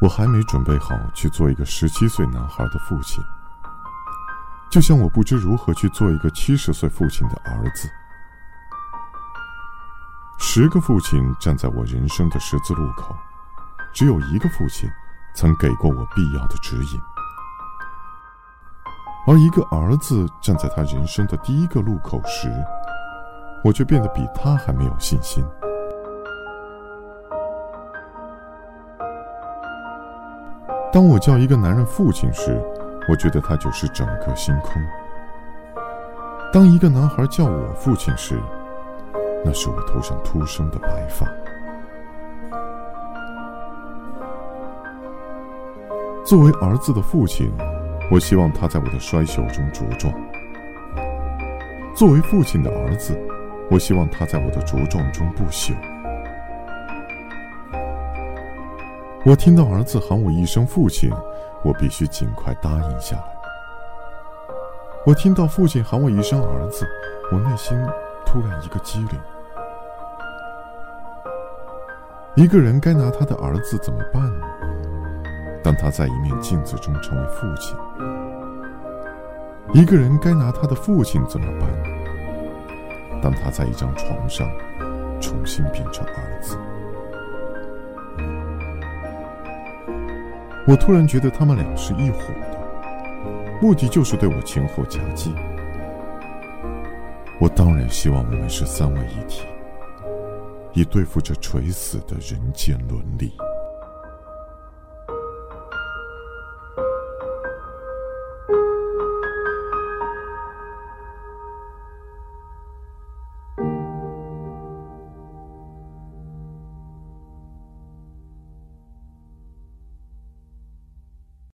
我还没准备好去做一个十七岁男孩的父亲，就像我不知如何去做一个七十岁父亲的儿子。十个父亲站在我人生的十字路口，只有一个父亲曾给过我必要的指引，而一个儿子站在他人生的第一个路口时，我却变得比他还没有信心。当我叫一个男人父亲时，我觉得他就是整个星空；当一个男孩叫我父亲时，那是我头上突生的白发。作为儿子的父亲，我希望他在我的衰朽中茁壮；作为父亲的儿子，我希望他在我的茁壮中不朽。我听到儿子喊我一声父亲，我必须尽快答应下来。我听到父亲喊我一声儿子，我内心突然一个机灵。一个人该拿他的儿子怎么办呢？当他在一面镜子中成为父亲，一个人该拿他的父亲怎么办？当他在一张床上重新变成儿子。我突然觉得他们俩是一伙的，目的就是对我前后夹击。我当然希望我们是三位一体，以对付这垂死的人间伦理。